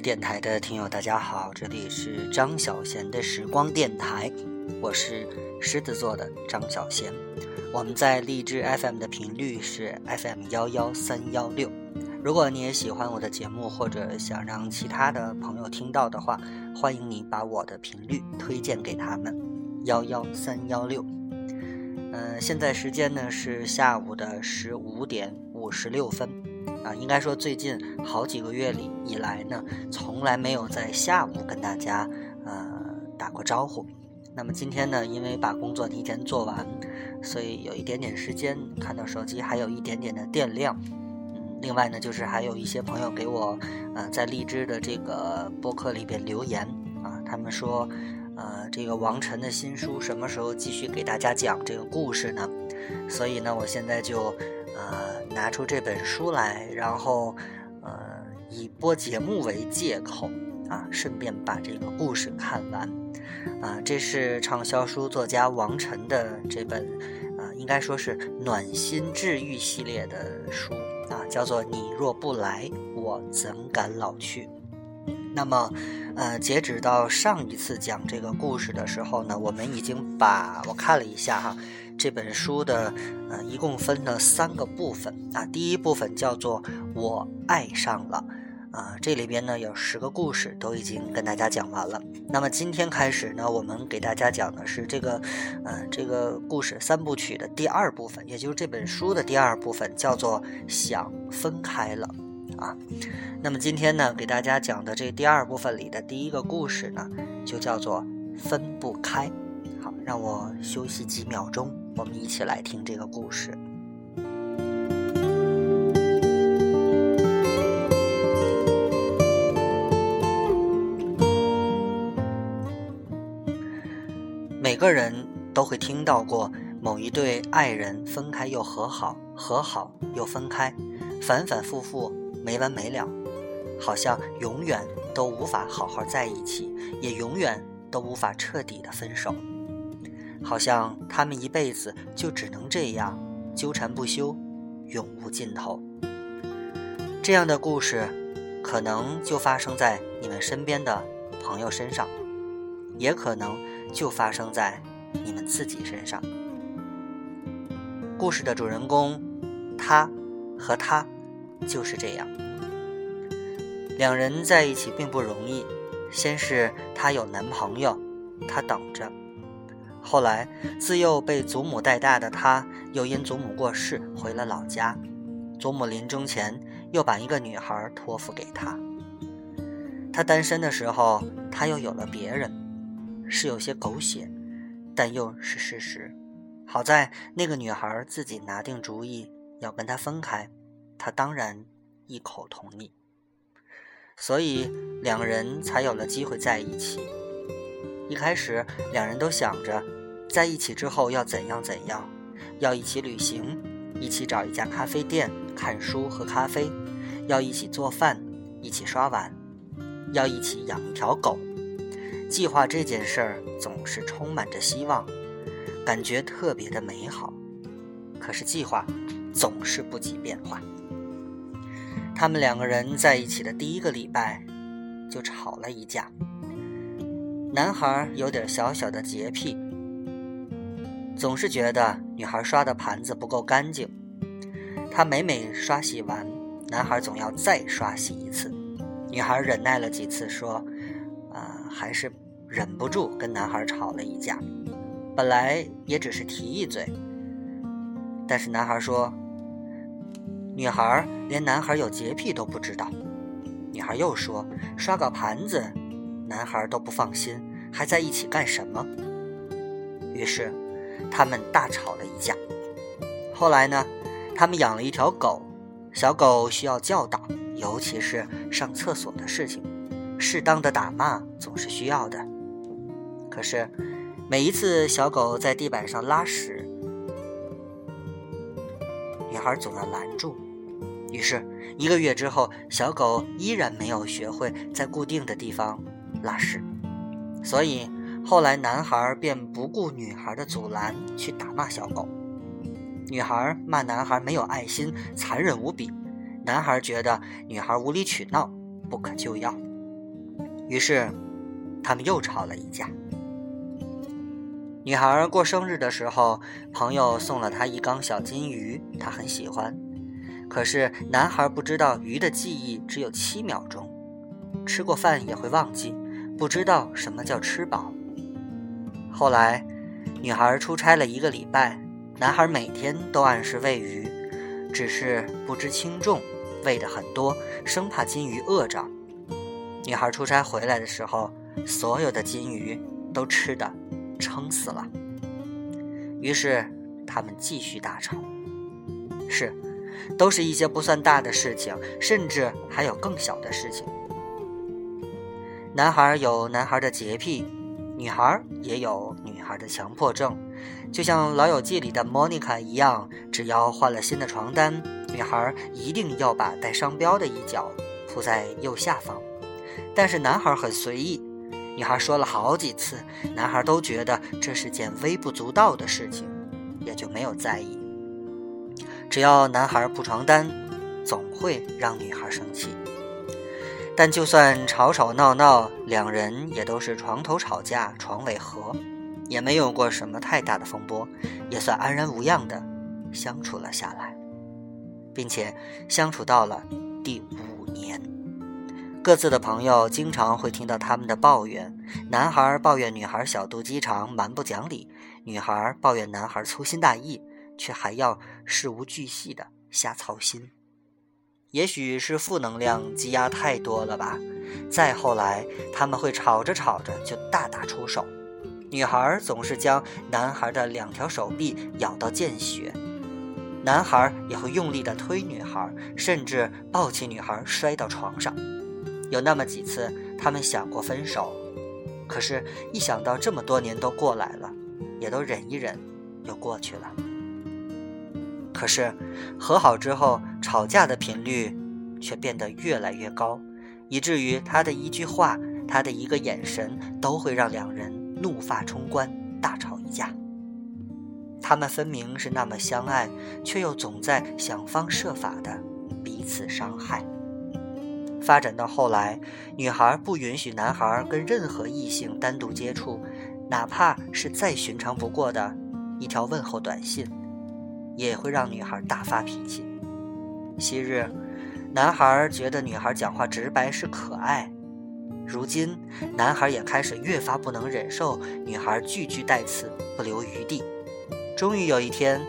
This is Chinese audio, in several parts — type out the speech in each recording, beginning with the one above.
电台的听友，大家好，这里是张小贤的时光电台，我是狮子座的张小贤。我们在荔枝 FM 的频率是 FM 幺幺三幺六。如果你也喜欢我的节目，或者想让其他的朋友听到的话，欢迎你把我的频率推荐给他们，幺幺三幺六。嗯，现在时间呢是下午的十五点五十六分。啊，应该说最近好几个月里以来呢，从来没有在下午跟大家呃打过招呼。那么今天呢，因为把工作提前做完，所以有一点点时间，看到手机还有一点点的电量。嗯，另外呢，就是还有一些朋友给我呃在荔枝的这个播客里边留言啊，他们说呃这个王晨的新书什么时候继续给大家讲这个故事呢？所以呢，我现在就。呃，拿出这本书来，然后，呃，以播节目为借口啊，顺便把这个故事看完。啊，这是畅销书作家王晨的这本，啊，应该说是暖心治愈系列的书啊，叫做《你若不来，我怎敢老去》。那么，呃，截止到上一次讲这个故事的时候呢，我们已经把我看了一下哈。这本书的，呃，一共分了三个部分啊。第一部分叫做“我爱上了”，啊，这里边呢有十个故事，都已经跟大家讲完了。那么今天开始呢，我们给大家讲的是这个，呃，这个故事三部曲的第二部分，也就是这本书的第二部分，叫做“想分开了”，啊。那么今天呢，给大家讲的这第二部分里的第一个故事呢，就叫做“分不开”。好，让我休息几秒钟。我们一起来听这个故事。每个人都会听到过某一对爱人分开又和好，和好又分开，反反复复，没完没了，好像永远都无法好好在一起，也永远都无法彻底的分手。好像他们一辈子就只能这样纠缠不休，永无尽头。这样的故事，可能就发生在你们身边的朋友身上，也可能就发生在你们自己身上。故事的主人公，他和他就是这样。两人在一起并不容易，先是她有男朋友，她等着。后来，自幼被祖母带大的他，又因祖母过世回了老家。祖母临终前又把一个女孩托付给他。他单身的时候，他又有了别人，是有些狗血，但又是事实。好在那个女孩自己拿定主意要跟他分开，他当然一口同意。所以两人才有了机会在一起。一开始，两人都想着，在一起之后要怎样怎样，要一起旅行，一起找一家咖啡店看书喝咖啡，要一起做饭，一起刷碗，要一起养一条狗。计划这件事儿总是充满着希望，感觉特别的美好。可是计划总是不及变化。他们两个人在一起的第一个礼拜，就吵了一架。男孩有点小小的洁癖，总是觉得女孩刷的盘子不够干净。他每每刷洗完，男孩总要再刷洗一次。女孩忍耐了几次，说：“啊，还是忍不住跟男孩吵了一架。本来也只是提一嘴，但是男孩说，女孩连男孩有洁癖都不知道。女孩又说，刷个盘子。”男孩都不放心，还在一起干什么？于是，他们大吵了一架。后来呢，他们养了一条狗，小狗需要教导，尤其是上厕所的事情，适当的打骂总是需要的。可是，每一次小狗在地板上拉屎，女孩总要拦住。于是，一个月之后，小狗依然没有学会在固定的地方。拉屎，所以后来男孩便不顾女孩的阻拦去打骂小狗。女孩骂男孩没有爱心、残忍无比。男孩觉得女孩无理取闹、不可救药。于是，他们又吵了一架。女孩过生日的时候，朋友送了她一缸小金鱼，她很喜欢。可是男孩不知道鱼的记忆只有七秒钟，吃过饭也会忘记，不知道什么叫吃饱。后来，女孩出差了一个礼拜，男孩每天都按时喂鱼，只是不知轻重，喂的很多，生怕金鱼饿着。女孩出差回来的时候，所有的金鱼都吃的撑死了。于是他们继续大吵。是，都是一些不算大的事情，甚至还有更小的事情。男孩有男孩的洁癖，女孩也有女孩的强迫症。就像《老友记》里的莫妮卡一样，只要换了新的床单，女孩一定要把带商标的一角铺在右下方。但是男孩很随意，女孩说了好几次，男孩都觉得这是件微不足道的事情，也就没有在意。只要男孩铺床单，总会让女孩生气。但就算吵吵闹闹，两人也都是床头吵架床尾和，也没有过什么太大的风波，也算安然无恙的相处了下来，并且相处到了第五年。各自的朋友经常会听到他们的抱怨：男孩抱怨女孩小肚鸡肠、蛮不讲理；女孩抱怨男孩粗心大意，却还要事无巨细的瞎操心。也许是负能量积压太多了吧。再后来，他们会吵着吵着就大打出手，女孩总是将男孩的两条手臂咬到见血，男孩也会用力的推女孩，甚至抱起女孩摔到床上。有那么几次，他们想过分手，可是，一想到这么多年都过来了，也都忍一忍，又过去了。可是，和好之后，吵架的频率却变得越来越高，以至于他的一句话，他的一个眼神，都会让两人怒发冲冠，大吵一架。他们分明是那么相爱，却又总在想方设法的彼此伤害。发展到后来，女孩不允许男孩跟任何异性单独接触，哪怕是再寻常不过的一条问候短信，也会让女孩大发脾气。昔日，男孩觉得女孩讲话直白是可爱，如今，男孩也开始越发不能忍受女孩句句带刺，不留余地。终于有一天，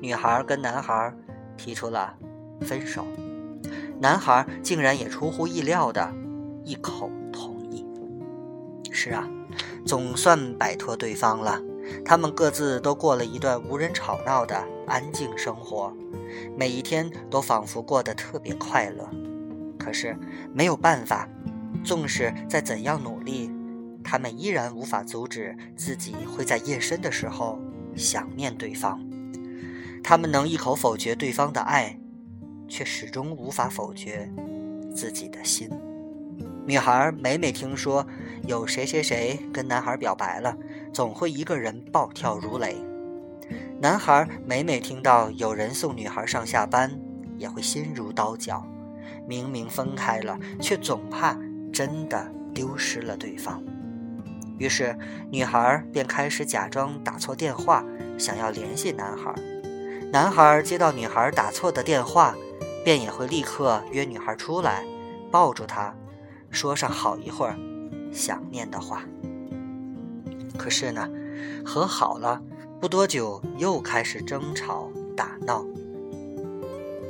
女孩跟男孩提出了分手。男孩竟然也出乎意料的一口同意。是啊，总算摆脱对方了。他们各自都过了一段无人吵闹的安静生活，每一天都仿佛过得特别快乐。可是没有办法，纵使再怎样努力，他们依然无法阻止自己会在夜深的时候想念对方。他们能一口否决对方的爱。却始终无法否决自己的心。女孩每每听说有谁谁谁跟男孩表白了，总会一个人暴跳如雷。男孩每每听到有人送女孩上下班，也会心如刀绞。明明分开了，却总怕真的丢失了对方。于是，女孩便开始假装打错电话，想要联系男孩。男孩接到女孩打错的电话。便也会立刻约女孩出来，抱住她，说上好一会儿想念的话。可是呢，和好了不多久，又开始争吵打闹。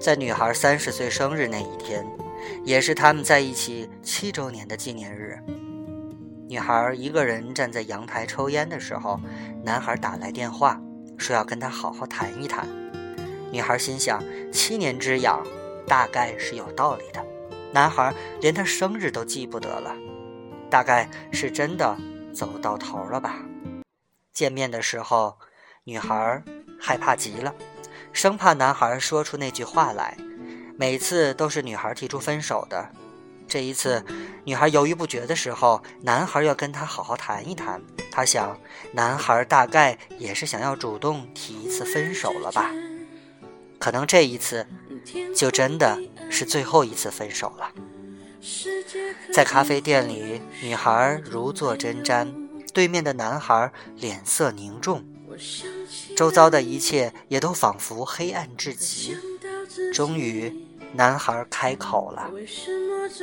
在女孩三十岁生日那一天，也是他们在一起七周年的纪念日。女孩一个人站在阳台抽烟的时候，男孩打来电话，说要跟她好好谈一谈。女孩心想，七年之痒，大概是有道理的。男孩连她生日都记不得了，大概是真的走到头了吧。见面的时候，女孩害怕极了，生怕男孩说出那句话来。每次都是女孩提出分手的，这一次，女孩犹豫不决的时候，男孩要跟她好好谈一谈。她想，男孩大概也是想要主动提一次分手了吧。可能这一次，就真的是最后一次分手了。在咖啡店里，女孩如坐针毡，对面的男孩脸色凝重，周遭的一切也都仿佛黑暗至极。终于，男孩开口了，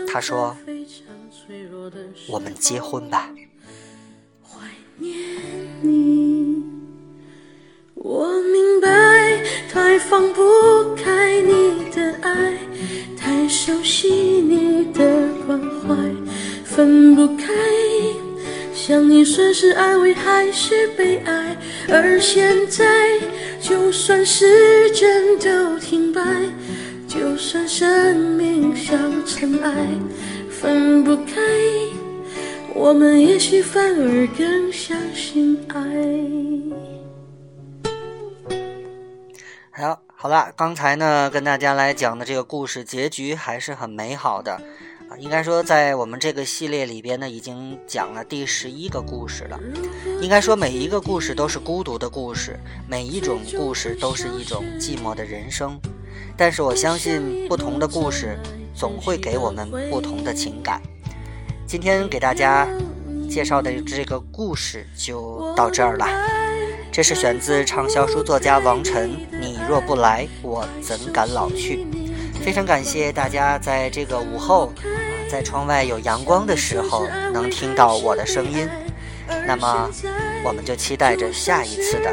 他说：“我们结婚吧。”我明白，太放不开你的爱，太熟悉怀，分不开。想你算是安慰还是悲哀？而现在，就算时针都停摆，就算生命像尘埃，分不开，我们也许反而更相信爱。好，好了，刚才呢跟大家来讲的这个故事结局还是很美好的。应该说，在我们这个系列里边呢，已经讲了第十一个故事了。应该说，每一个故事都是孤独的故事，每一种故事都是一种寂寞的人生。但是我相信，不同的故事总会给我们不同的情感。今天给大家介绍的这个故事就到这儿了。这是选自畅销书作家王晨。你若不来，我怎敢老去？非常感谢大家在这个午后，在窗外有阳光的时候，能听到我的声音。那么，我们就期待着下一次的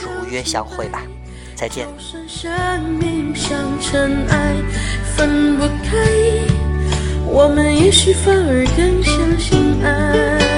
如约相会吧。再见。我们也许反而更相信爱。